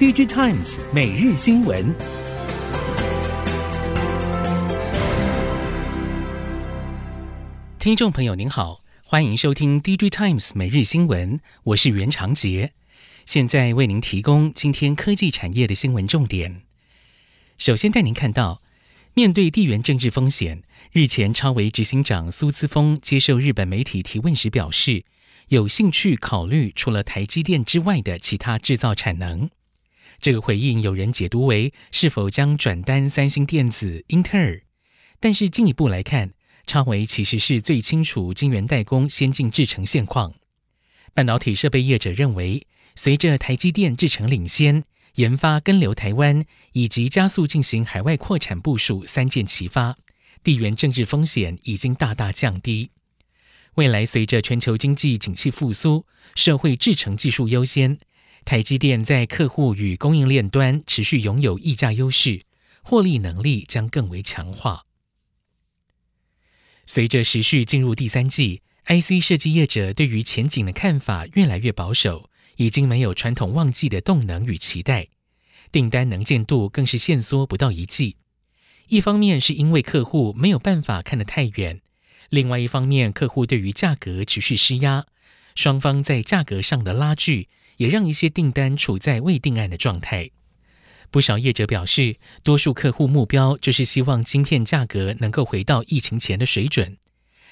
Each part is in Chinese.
DigiTimes 每日新闻，听众朋友您好，欢迎收听 DigiTimes 每日新闻，我是袁长杰，现在为您提供今天科技产业的新闻重点。首先带您看到，面对地缘政治风险，日前超微执行长苏姿峰接受日本媒体提问时表示，有兴趣考虑除了台积电之外的其他制造产能。这个回应有人解读为是否将转单三星电子、英特尔，但是进一步来看，超微其实是最清楚晶圆代工先进制程现况。半导体设备业者认为，随着台积电制程领先、研发跟留台湾以及加速进行海外扩产部署三箭齐发，地缘政治风险已经大大降低。未来随着全球经济景气复苏，社会制程技术优先。台积电在客户与供应链端持续拥有溢价优势，获利能力将更为强化。随着时序进入第三季，IC 设计业者对于前景的看法越来越保守，已经没有传统旺季的动能与期待，订单能见度更是限缩不到一季。一方面是因为客户没有办法看得太远，另外一方面客户对于价格持续施压，双方在价格上的拉锯。也让一些订单处在未定案的状态。不少业者表示，多数客户目标就是希望晶片价格能够回到疫情前的水准，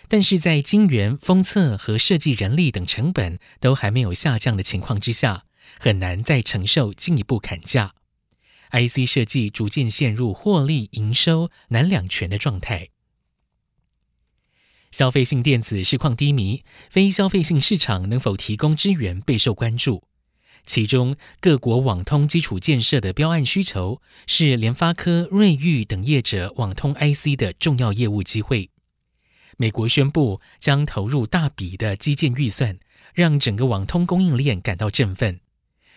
但是在晶圆、封测和设计人力等成本都还没有下降的情况之下，很难再承受进一步砍价。IC 设计逐渐陷入获利营收难两全的状态。消费性电子市况低迷，非消费性市场能否提供支援备受关注。其中，各国网通基础建设的标案需求是联发科、瑞昱等业者网通 IC 的重要业务机会。美国宣布将投入大笔的基建预算，让整个网通供应链感到振奋。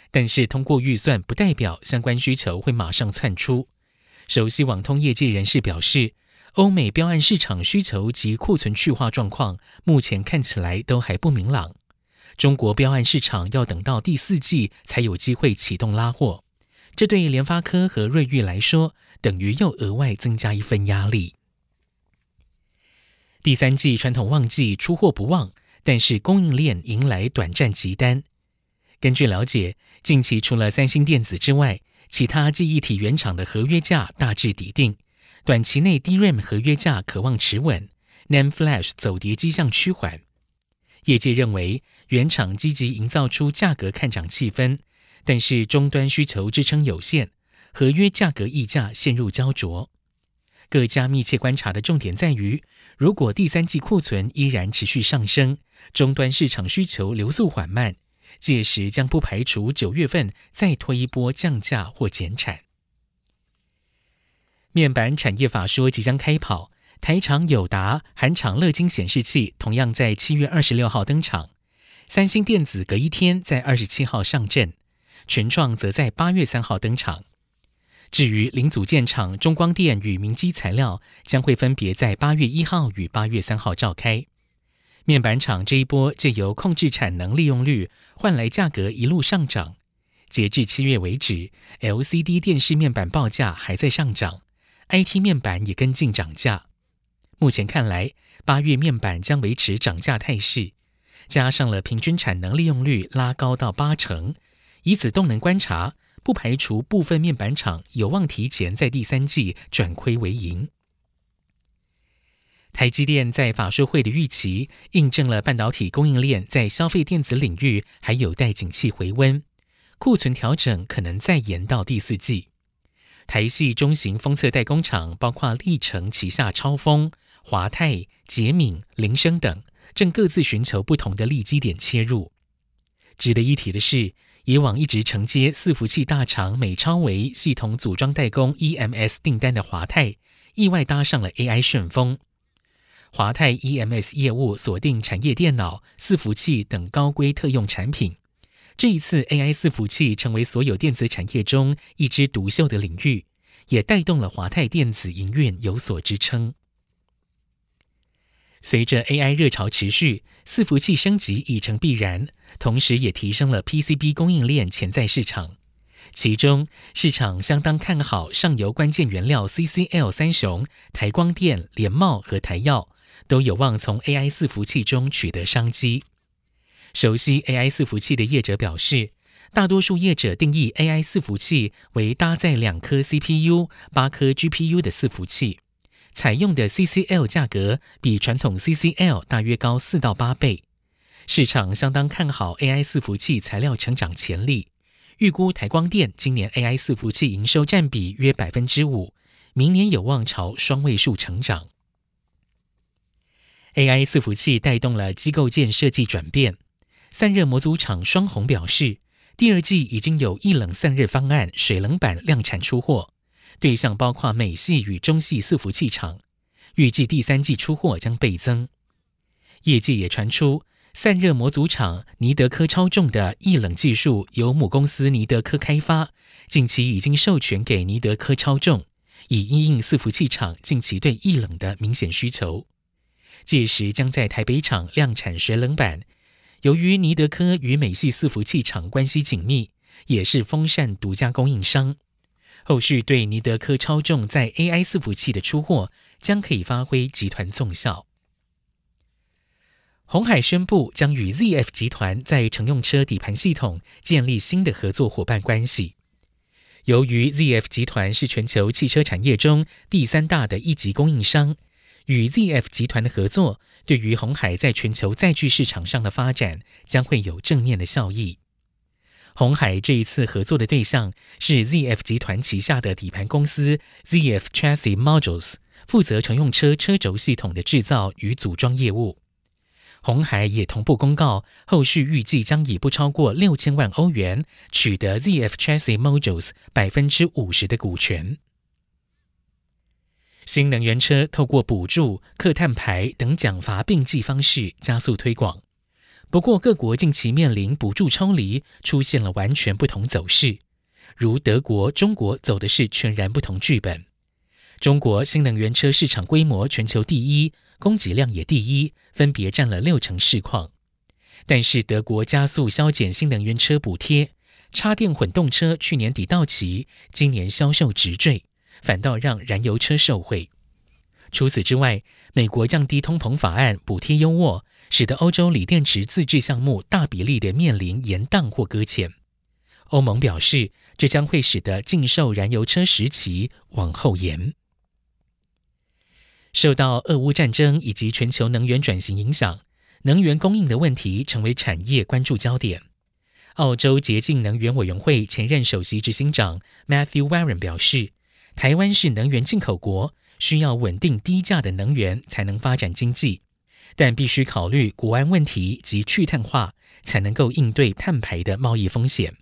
但是，通过预算不代表相关需求会马上窜出。熟悉网通业界人士表示，欧美标案市场需求及库存去化状况，目前看起来都还不明朗。中国标案市场要等到第四季才有机会启动拉货，这对联发科和瑞昱来说，等于又额外增加一份压力。第三季传统旺季出货不旺，但是供应链迎来短暂急单。根据了解，近期除了三星电子之外，其他记忆体原厂的合约价大致底定，短期内 DRAM 合约价可望持稳，NAND Flash 走跌迹象趋缓。业界认为，原厂积极营造出价格看涨气氛，但是终端需求支撑有限，合约价格溢价陷入胶着。各家密切观察的重点在于，如果第三季库存依然持续上升，终端市场需求流速缓慢，届时将不排除九月份再推一波降价或减产。面板产业法说即将开跑。台厂友达、韩厂乐金显示器同样在七月二十六号登场，三星电子隔一天在二十七号上阵，群创则在八月三号登场。至于零组件厂中光电与明基材料，将会分别在八月一号与八月三号召开。面板厂这一波借由控制产能利用率，换来价格一路上涨。截至七月为止，LCD 电视面板报价还在上涨，IT 面板也跟进涨价。目前看来，八月面板将维持涨价态势，加上了平均产能利用率拉高到八成，以此动能观察，不排除部分面板厂有望提前在第三季转亏为盈。台积电在法说会的预期，印证了半导体供应链在消费电子领域还有待景气回温，库存调整可能再延到第四季。台系中型封测代工厂包括力成旗下超丰。华泰、捷敏、铃声等正各自寻求不同的利基点切入。值得一提的是，以往一直承接伺服器大厂美超微系统组装代工 EMS 订单的华泰，意外搭上了 AI 旋风。华泰 EMS 业务锁定产业电脑、伺服器等高规特用产品。这一次 AI 伺服器成为所有电子产业中一枝独秀的领域，也带动了华泰电子营运有所支撑。随着 AI 热潮持续，伺服器升级已成必然，同时也提升了 PCB 供应链潜在市场。其中市场相当看好上游关键原料 CCL 三雄台光电、联茂和台燿，都有望从 AI 伺服器中取得商机。熟悉 AI 伺服器的业者表示，大多数业者定义 AI 伺服器为搭载两颗 CPU、八颗 GPU 的伺服器，采用的 CCL 价格比传统 CCL 大约高四到八倍。市场相当看好 AI 伺服器材料成长潜力，预估台光电今年 AI 伺服器营收占比约百分之五，明年有望朝双位数成长。AI 伺服器带动了机构件设计转变。散热模组厂双鸿表示，第二季已经有一冷散热方案水冷板量产出货，对象包括美系与中系伺服器厂，预计第三季出货将倍增。业界也传出，散热模组厂尼德科超众的液冷技术由母公司尼德科开发，近期已经授权给尼德科超众，以因应伺服器厂近期对液冷的明显需求。届时将在台北厂量产水冷板。由于尼德科与美系伺服器厂关系紧密，也是风扇独家供应商，后续对尼德科超重在 AI 伺服器的出货将可以发挥集团综效。鸿海宣布将与 ZF 集团在乘用车底盘系统建立新的合作伙伴关系。由于 ZF 集团是全球汽车产业中第三大的一级供应商。与 ZF 集团的合作，对于鸿海在全球载具市场上的发展将会有正面的效益。鸿海这一次合作的对象是 ZF 集团旗下的底盘公司 ZF Chassis Modules，负责乘用车车轴系统的制造与组装业务。鸿海也同步公告，后续预计将以不超过六千万欧元取得 ZF Chassis Modules 百分之五十的股权。新能源车透过补助、课碳排等奖罚并济方式加速推广，不过各国近期面临补助抽离，出现了完全不同走势。如德国、中国走的是全然不同剧本。中国新能源车市场规模全球第一，供给量也第一，分别占了六成市况。但是德国加速削减新能源车补贴，插电混动车去年底到期，今年销售直坠。反倒让燃油车受惠。除此之外，美国降低通膨法案补贴优渥，使得欧洲锂电池自制项目大比例的面临延宕或搁浅。欧盟表示，这将会使得禁售燃油车时期往后延。受到俄乌战争以及全球能源转型影响，能源供应的问题成为产业关注焦点。澳洲洁净能源委员会前任首席执行长 Matthew Warren 表示。台湾是能源进口国，需要稳定低价的能源才能发展经济，但必须考虑国安问题及去碳化，才能够应对碳排的贸易风险。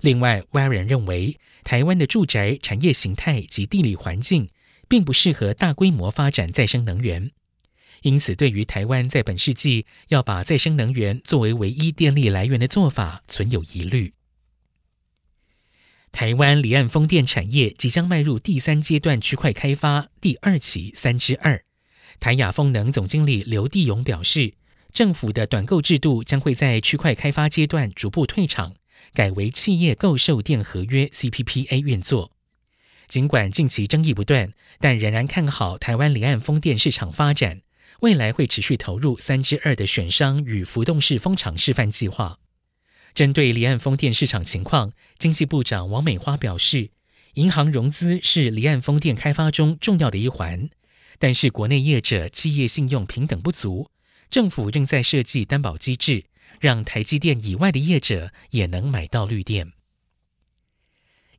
另外，Warren 认为，台湾的住宅产业形态及地理环境并不适合大规模发展再生能源，因此对于台湾在本世纪要把再生能源作为唯一电力来源的做法存有疑虑。台湾离岸风电产业即将迈入第三阶段区块开发第二期三之二。台亚风能总经理刘地勇表示，政府的短购制度将会在区块开发阶段逐步退场，改为企业购售电合约 （CPPA） 运作。尽管近期争议不断，但仍然看好台湾离岸风电市场发展，未来会持续投入三之二的选商与浮动式风场示范计划。针对离岸风电市场情况，经济部长王美花表示，银行融资是离岸风电开发中重要的一环，但是国内业者企业信用平等不足，政府正在设计担保机制，让台积电以外的业者也能买到绿电。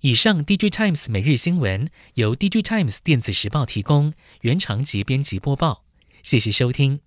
以上 D J Times 每日新闻由 D J Times 电子时报提供，原长节编辑播报，谢谢收听。